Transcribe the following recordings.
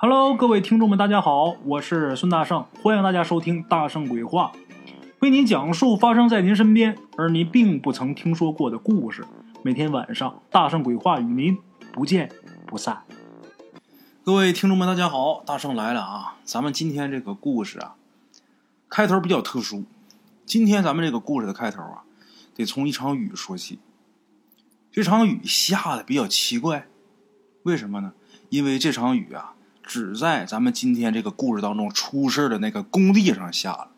Hello，各位听众们，大家好，我是孙大圣，欢迎大家收听《大圣鬼话》，为您讲述发生在您身边而您并不曾听说过的故事。每天晚上，《大圣鬼话》与您不见不散。各位听众们，大家好，大圣来了啊！咱们今天这个故事啊，开头比较特殊。今天咱们这个故事的开头啊，得从一场雨说起。这场雨下的比较奇怪，为什么呢？因为这场雨啊。只在咱们今天这个故事当中出事的那个工地上下了，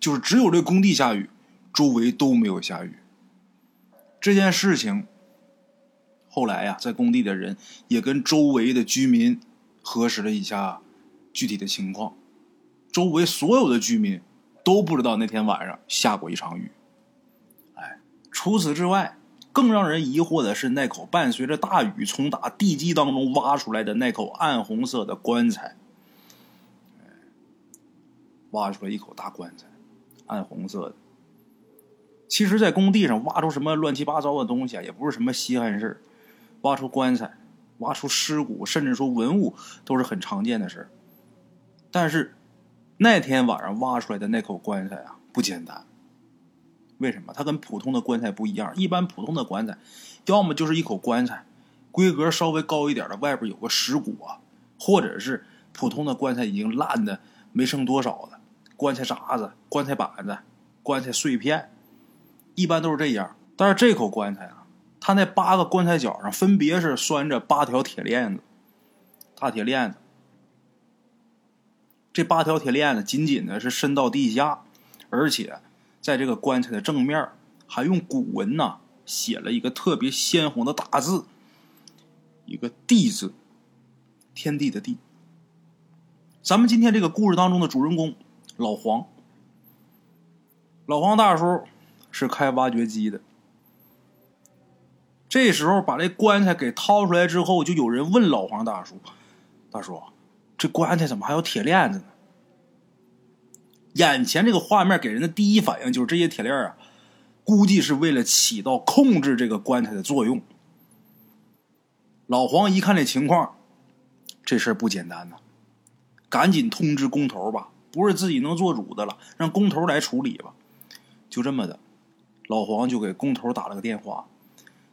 就是只有这工地下雨，周围都没有下雨。这件事情后来呀，在工地的人也跟周围的居民核实了一下具体的情况，周围所有的居民都不知道那天晚上下过一场雨。哎，除此之外。更让人疑惑的是，那口伴随着大雨从打地基当中挖出来的那口暗红色的棺材，挖出来一口大棺材，暗红色的。其实，在工地上挖出什么乱七八糟的东西啊，也不是什么稀罕事挖出棺材、挖出尸骨，甚至说文物，都是很常见的事但是，那天晚上挖出来的那口棺材啊，不简单。为什么它跟普通的棺材不一样？一般普通的棺材，要么就是一口棺材，规格稍微高一点的，外边有个石骨啊，或者是普通的棺材已经烂的没剩多少了，棺材渣子、棺材板子、棺材碎片，一般都是这样。但是这口棺材啊，它那八个棺材角上分别是拴着八条铁链子，大铁链子。这八条铁链子紧紧的是伸到地下，而且。在这个棺材的正面，还用古文呐写了一个特别鲜红的大字，一个“地”字，天地的“地”。咱们今天这个故事当中的主人公老黄，老黄大叔是开挖掘机的。这时候把这棺材给掏出来之后，就有人问老黄大叔：“大叔，这棺材怎么还有铁链子呢？”眼前这个画面给人的第一反应就是这些铁链啊，估计是为了起到控制这个棺材的作用。老黄一看这情况，这事儿不简单呐，赶紧通知工头吧，不是自己能做主的了，让工头来处理吧。就这么的，老黄就给工头打了个电话，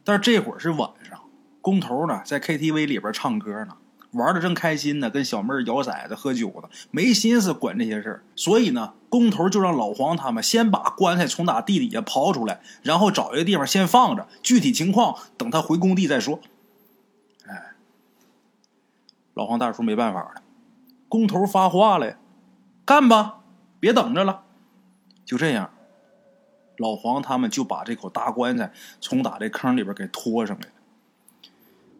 但是这会儿是晚上，工头呢在 KTV 里边唱歌呢。玩的正开心呢，跟小妹儿摇骰子、喝酒呢，没心思管这些事儿。所以呢，工头就让老黄他们先把棺材从打地底下刨出来，然后找一个地方先放着，具体情况等他回工地再说。哎，老黄大叔没办法了，工头发话了呀，干吧，别等着了。就这样，老黄他们就把这口大棺材从打这坑里边给拖上来了。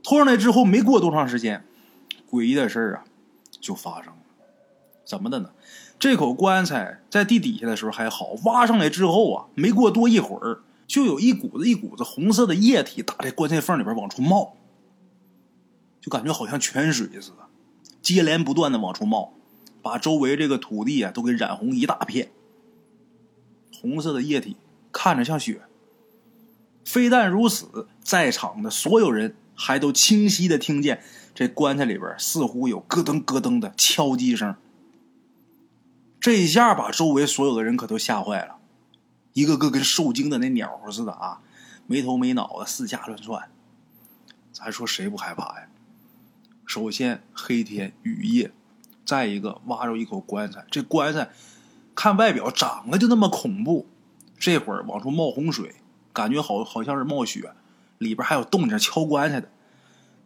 拖上来之后，没过多长时间。诡异的事儿啊，就发生了。怎么的呢？这口棺材在地底下的时候还好，挖上来之后啊，没过多一会儿，就有一股子一股子红色的液体打在棺材缝里边往出冒，就感觉好像泉水似的，接连不断的往出冒，把周围这个土地啊都给染红一大片。红色的液体看着像血。非但如此，在场的所有人还都清晰的听见。这棺材里边似乎有咯噔咯噔的敲击声，这一下把周围所有的人可都吓坏了，一个个跟受惊的那鸟似的啊，没头没脑的四下乱窜。咱说谁不害怕呀？首先黑天雨夜，再一个挖着一口棺材，这棺材看外表长得就那么恐怖，这会儿往出冒洪水，感觉好好像是冒血，里边还有动静敲棺材的。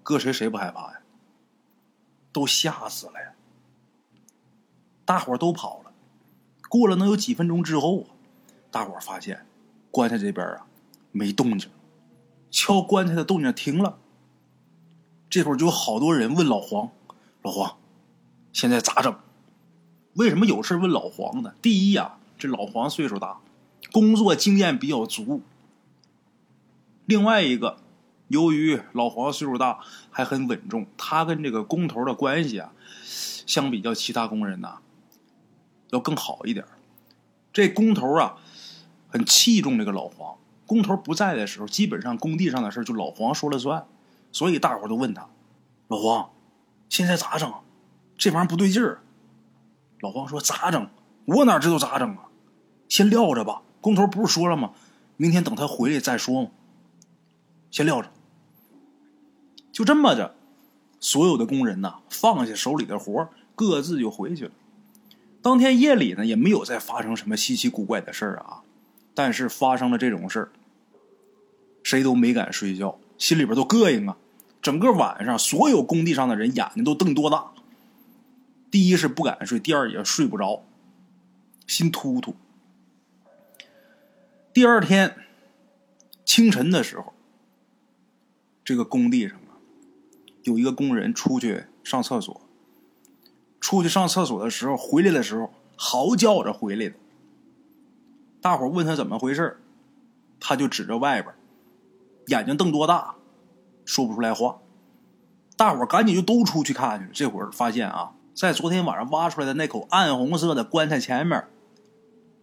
搁谁谁不害怕呀？都吓死了呀！大伙都跑了。过了能有几分钟之后啊，大伙发现棺材这边啊没动静，敲棺材的动静停了。这会儿就有好多人问老黄：“老黄，现在咋整？”为什么有事问老黄呢？第一呀，这老黄岁数大，工作经验比较足。另外一个。由于老黄岁数大，还很稳重，他跟这个工头的关系啊，相比较其他工人呐，要更好一点。这工头啊，很器重这个老黄。工头不在的时候，基本上工地上的事就老黄说了算。所以大伙都问他：“老黄，现在咋整？这玩意儿不对劲儿。老黄说：“咋整？我哪知道咋整啊？先撂着吧。工头不是说了吗？明天等他回来再说嘛。先撂着。”就这么着，所有的工人呐，放下手里的活各自就回去了。当天夜里呢，也没有再发生什么稀奇古怪的事儿啊。但是发生了这种事儿，谁都没敢睡觉，心里边都膈应啊。整个晚上，所有工地上的人眼睛都瞪多大。第一是不敢睡，第二也睡不着，心突突。第二天清晨的时候，这个工地上，有一个工人出去上厕所。出去上厕所的时候，回来的时候嚎叫着回来的。大伙问他怎么回事他就指着外边，眼睛瞪多大，说不出来话。大伙赶紧就都出去看去。这会儿发现啊。在昨天晚上挖出来的那口暗红色的棺材前面，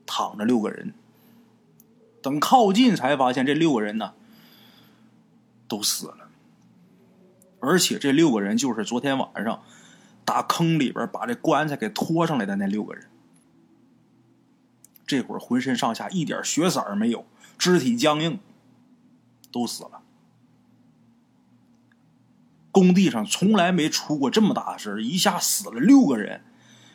躺着六个人。等靠近才发现，这六个人呢都死了，而且这六个人就是昨天晚上打坑里边把这棺材给拖上来的那六个人。这会儿浑身上下一点血色没有，肢体僵硬，都死了。工地上从来没出过这么大的事一下死了六个人。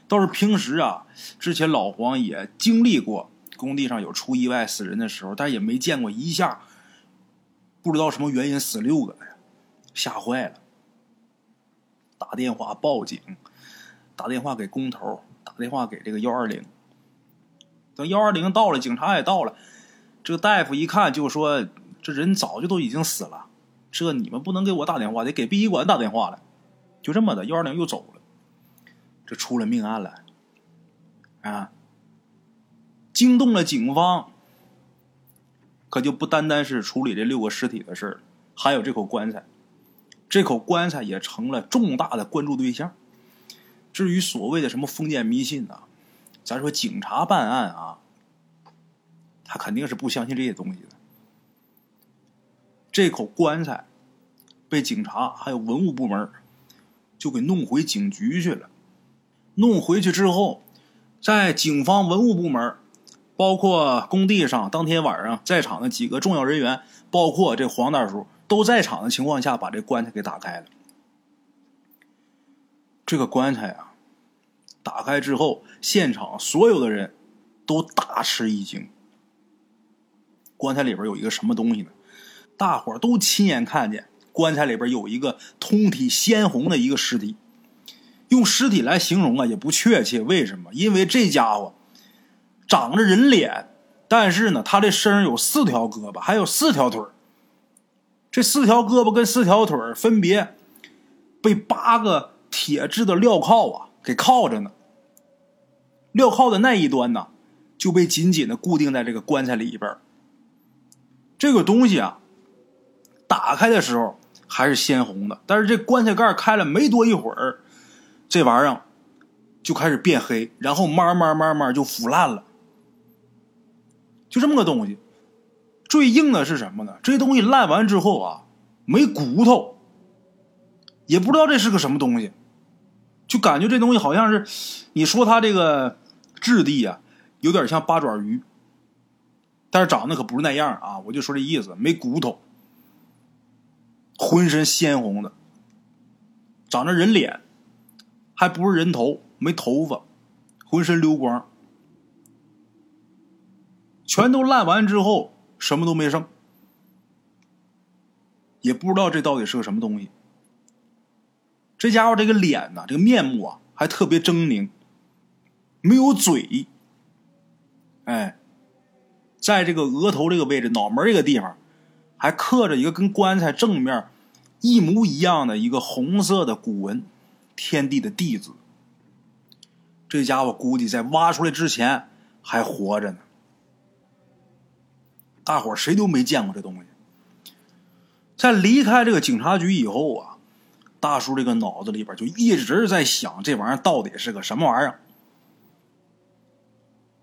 倒是平时啊，之前老黄也经历过工地上有出意外死人的时候，但也没见过一下不知道什么原因死六个，吓坏了。打电话报警，打电话给工头，打电话给这个幺二零。等幺二零到了，警察也到了，这个大夫一看就说：“这人早就都已经死了。”这你们不能给我打电话，得给殡仪馆打电话了。就这么的，幺二零又走了，这出了命案了，啊！惊动了警方，可就不单单是处理这六个尸体的事儿，还有这口棺材。这口棺材也成了重大的关注对象。至于所谓的什么封建迷信啊，咱说警察办案啊，他肯定是不相信这些东西的。这口棺材被警察还有文物部门就给弄回警局去了。弄回去之后，在警方文物部门，包括工地上当天晚上在场的几个重要人员，包括这黄大叔都在场的情况下，把这棺材给打开了。这个棺材啊，打开之后，现场所有的人都大吃一惊。棺材里边有一个什么东西呢？大伙都亲眼看见棺材里边有一个通体鲜红的一个尸体，用尸体来形容啊也不确切。为什么？因为这家伙长着人脸，但是呢，他这身上有四条胳膊，还有四条腿这四条胳膊跟四条腿分别被八个铁制的镣铐啊给铐着呢。镣铐的那一端呢，就被紧紧的固定在这个棺材里边。这个东西啊。打开的时候还是鲜红的，但是这棺材盖开了没多一会儿，这玩意儿就开始变黑，然后慢慢慢慢就腐烂了。就这么个东西，最硬的是什么呢？这东西烂完之后啊，没骨头，也不知道这是个什么东西，就感觉这东西好像是，你说它这个质地啊，有点像八爪鱼，但是长得可不是那样啊。我就说这意思，没骨头。浑身鲜红的，长着人脸，还不是人头，没头发，浑身溜光，全都烂完之后，什么都没剩，也不知道这到底是个什么东西。这家伙这个脸呐，这个面目啊，还特别狰狞，没有嘴，哎，在这个额头这个位置，脑门这个地方。还刻着一个跟棺材正面一模一样的一个红色的古文“天地”的“地”字。这家伙估计在挖出来之前还活着呢。大伙谁都没见过这东西。在离开这个警察局以后啊，大叔这个脑子里边就一直在想这玩意儿到底是个什么玩意儿。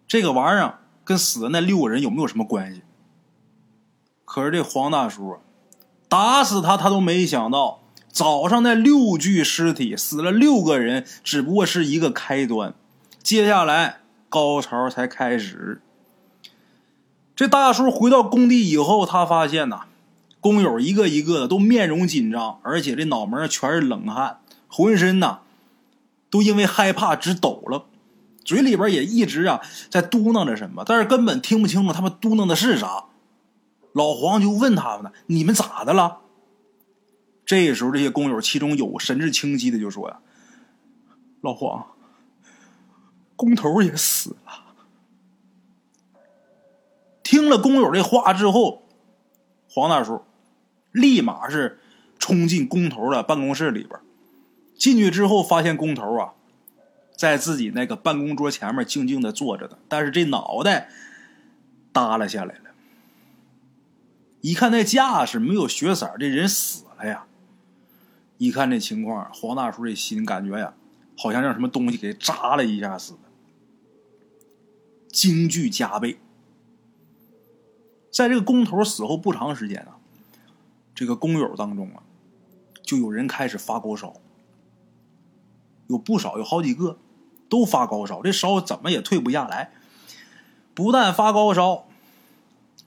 这个玩意儿跟死的那六个人有没有什么关系？可是这黄大叔，打死他他都没想到，早上那六具尸体死了六个人，只不过是一个开端，接下来高潮才开始。这大叔回到工地以后，他发现呐，工友一个一个的都面容紧张，而且这脑门全是冷汗，浑身呐都因为害怕直抖了，嘴里边也一直啊在嘟囔着什么，但是根本听不清楚他们嘟囔的是啥。老黄就问他们呢：“你们咋的了？”这时候，这些工友其中有神志清晰的就说：“呀，老黄，工头也死了。”听了工友这话之后，黄大叔立马是冲进工头的办公室里边。进去之后，发现工头啊，在自己那个办公桌前面静静的坐着的，但是这脑袋耷拉下来了。一看那架势，没有血色，这人死了呀！一看这情况，黄大叔这心感觉呀，好像让什么东西给扎了一下似的，惊惧加倍。在这个工头死后不长时间啊，这个工友当中啊，就有人开始发高烧，有不少，有好几个都发高烧，这烧怎么也退不下来。不但发高烧，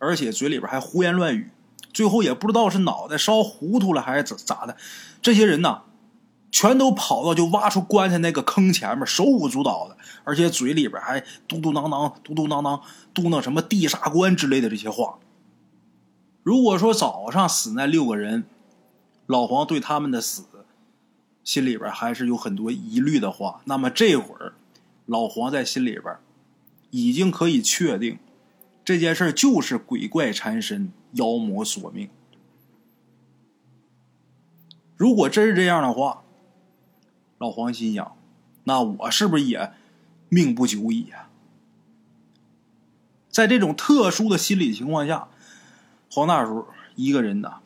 而且嘴里边还胡言乱语，最后也不知道是脑袋烧糊涂了还是咋咋的。这些人呐，全都跑到就挖出棺材那个坑前面，手舞足蹈的，而且嘴里边还嘟嘟囔囔、嘟嘟囔囔。嘟囔什么地煞官之类的这些话。如果说早上死那六个人，老黄对他们的死心里边还是有很多疑虑的话，那么这会儿老黄在心里边已经可以确定这件事就是鬼怪缠身、妖魔索命。如果真是这样的话，老黄心想，那我是不是也命不久矣啊？在这种特殊的心理情况下，黄大叔一个人呐，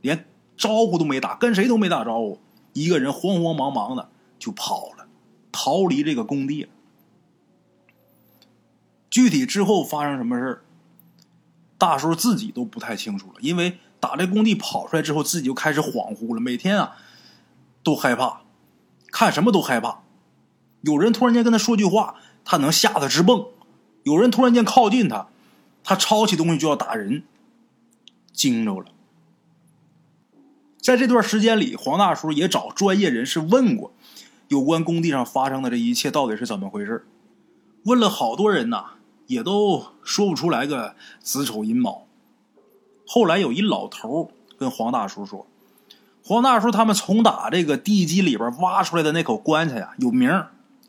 连招呼都没打，跟谁都没打招呼，一个人慌慌忙忙的就跑了，逃离这个工地了。具体之后发生什么事大叔自己都不太清楚了，因为打这工地跑出来之后，自己就开始恍惚了，每天啊都害怕，看什么都害怕，有人突然间跟他说句话，他能吓得直蹦。有人突然间靠近他，他抄起东西就要打人，惊着了。在这段时间里，黄大叔也找专业人士问过，有关工地上发生的这一切到底是怎么回事问了好多人呐，也都说不出来个子丑寅卯。后来有一老头跟黄大叔说：“黄大叔他们从打这个地基里边挖出来的那口棺材呀，有名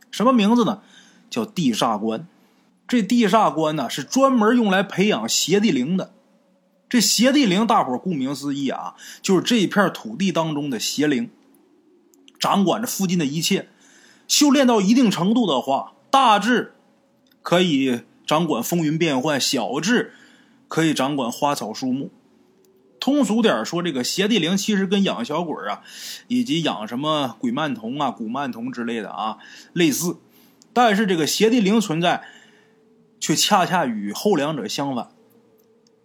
什么名字呢？叫地煞棺。”这地煞棺呢，是专门用来培养邪地灵的。这邪地灵，大伙顾名思义啊，就是这一片土地当中的邪灵，掌管着附近的一切。修炼到一定程度的话，大致可以掌管风云变幻，小至可以掌管花草树木。通俗点说，这个邪地灵其实跟养小鬼啊，以及养什么鬼曼童啊、古曼童之类的啊类似，但是这个邪地灵存在。却恰恰与后两者相反。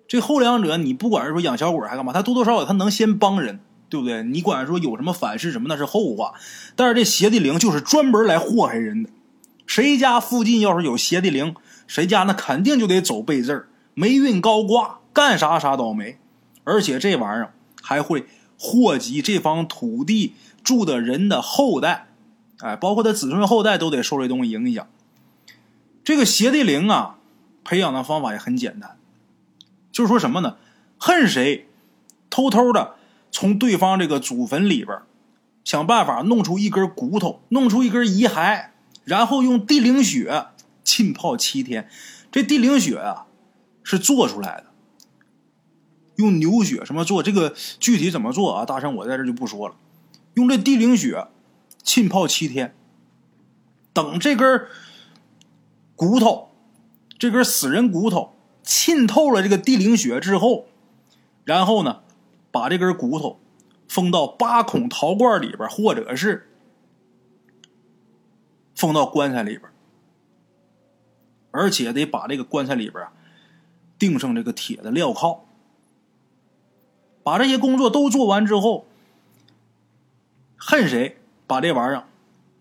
这后两者，你不管是说养小鬼还干嘛，他多多少少他能先帮人，对不对？你管说有什么反噬什么那是后话。但是这邪地灵就是专门来祸害人的。谁家附近要是有邪地灵，谁家那肯定就得走背字儿，霉运高挂，干啥啥倒霉。而且这玩意儿还会祸及这方土地住的人的后代，哎，包括他子孙后代都得受这东西影响。这个邪地灵啊，培养的方法也很简单，就是说什么呢？恨谁，偷偷的从对方这个祖坟里边想办法弄出一根骨头，弄出一根遗骸，然后用地灵血浸泡七天。这地灵血啊，是做出来的，用牛血什么做？这个具体怎么做啊？大圣我在这就不说了。用这地灵血浸泡七天，等这根。骨头，这根死人骨头浸透了这个地灵血之后，然后呢，把这根骨头封到八孔陶罐里边，或者是封到棺材里边，而且得把这个棺材里边啊钉上这个铁的镣铐。把这些工作都做完之后，恨谁把这玩意儿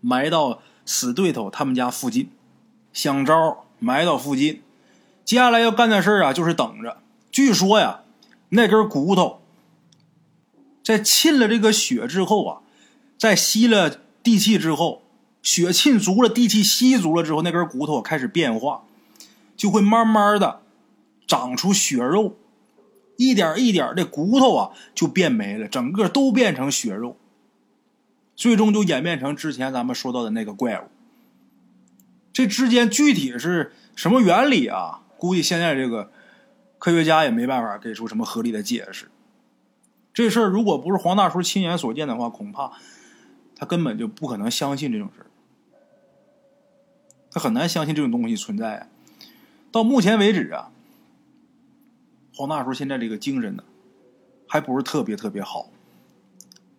埋到死对头他们家附近，想招埋到附近。接下来要干的事啊，就是等着。据说呀，那根骨头在沁了这个血之后啊，在吸了地气之后，血沁足了，地气吸足了之后，那根骨头开始变化，就会慢慢的长出血肉，一点一点的骨头啊就变没了，整个都变成血肉，最终就演变成之前咱们说到的那个怪物。这之间具体是什么原理啊？估计现在这个科学家也没办法给出什么合理的解释。这事儿如果不是黄大叔亲眼所见的话，恐怕他根本就不可能相信这种事儿。他很难相信这种东西存在啊。到目前为止啊，黄大叔现在这个精神呢，还不是特别特别好。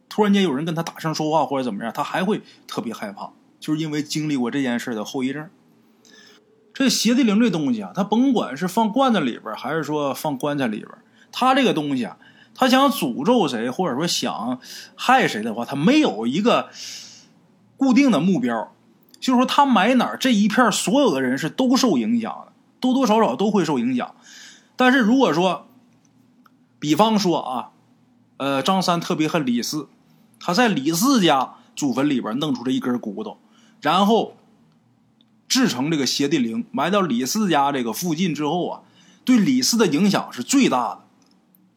突然间有人跟他大声说话或者怎么样，他还会特别害怕，就是因为经历过这件事的后遗症。这邪地灵这东西啊，它甭管是放罐子里边还是说放棺材里边它这个东西啊，它想诅咒谁或者说想害谁的话，它没有一个固定的目标，就是说他埋哪儿，这一片所有的人是都受影响的，多多少少都会受影响。但是如果说，比方说啊，呃，张三特别恨李四，他在李四家祖坟里边弄出了一根骨头，然后。制成这个邪地灵，埋到李四家这个附近之后啊，对李四的影响是最大的。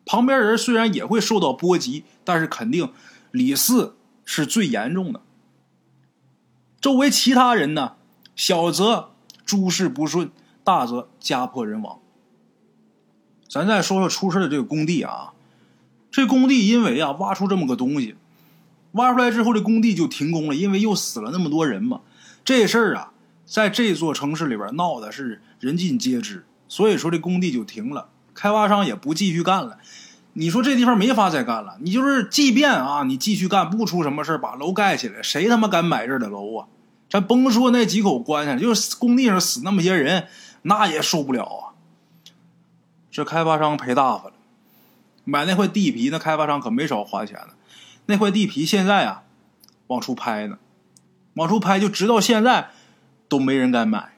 旁边人虽然也会受到波及，但是肯定李四是最严重的。周围其他人呢，小则诸事不顺，大则家破人亡。咱再说说出事的这个工地啊，这工地因为啊挖出这么个东西，挖出来之后这工地就停工了，因为又死了那么多人嘛。这事儿啊。在这座城市里边闹的是人尽皆知，所以说这工地就停了，开发商也不继续干了。你说这地方没法再干了，你就是即便啊，你继续干不出什么事把楼盖起来，谁他妈敢买这儿的楼啊？咱甭说那几口棺材，就是工地上死那么些人，那也受不了啊。这开发商赔大发了，买那块地皮，那开发商可没少花钱呢。那块地皮现在啊，往出拍呢，往出拍，就直到现在。都没人敢买。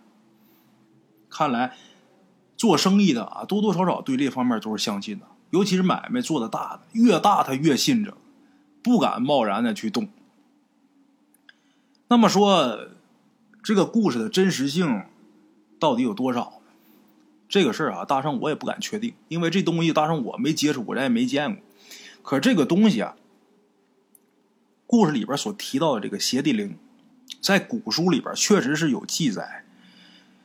看来做生意的啊，多多少少对这方面都是相信的，尤其是买卖做的大的，越大他越信这个，不敢贸然的去动。那么说，这个故事的真实性到底有多少？这个事儿啊，大圣我也不敢确定，因为这东西大圣我没接触过，咱也没见过。可这个东西啊，故事里边所提到的这个邪地灵。在古书里边确实是有记载，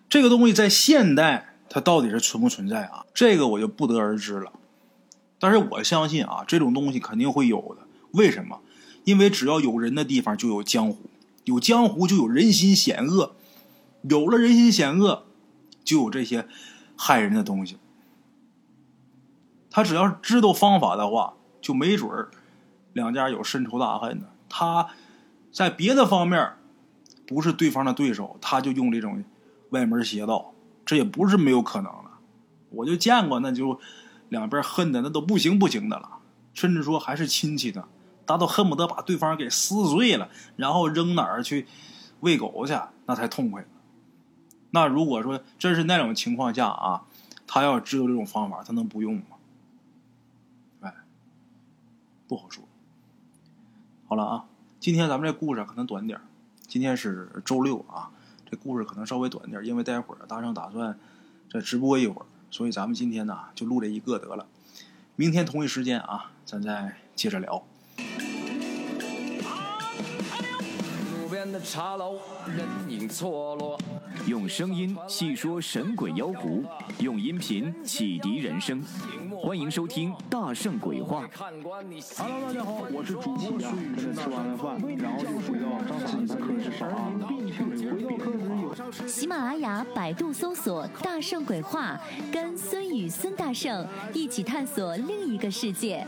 这个东西在现代它到底是存不存在啊？这个我就不得而知了。但是我相信啊，这种东西肯定会有的。为什么？因为只要有人的地方就有江湖，有江湖就有人心险恶，有了人心险恶，就有这些害人的东西。他只要知道方法的话，就没准儿两家有深仇大恨的。他在别的方面。不是对方的对手，他就用这种歪门邪道，这也不是没有可能的。我就见过，那就两边恨的那都不行不行的了，甚至说还是亲戚的，达到恨不得把对方给撕碎了，然后扔哪儿去喂狗去，那才痛快。那如果说真是那种情况下啊，他要知道这种方法，他能不用吗？哎，不好说。好了啊，今天咱们这故事可能短点。今天是周六啊，这故事可能稍微短点，因为待会儿大圣打算再直播一会儿，所以咱们今天呢就录这一个得了。明天同一时间啊，咱再接着聊。用声音细说神鬼妖狐，用音频启迪人生。欢迎收听《大圣鬼话》。Hello，大家好，我是主播孙宇。吃完了饭，然后就回到自己的课室上啊。喜马拉雅、百度搜索“大圣鬼话”，跟孙宇、孙大圣一起探索另一个世界。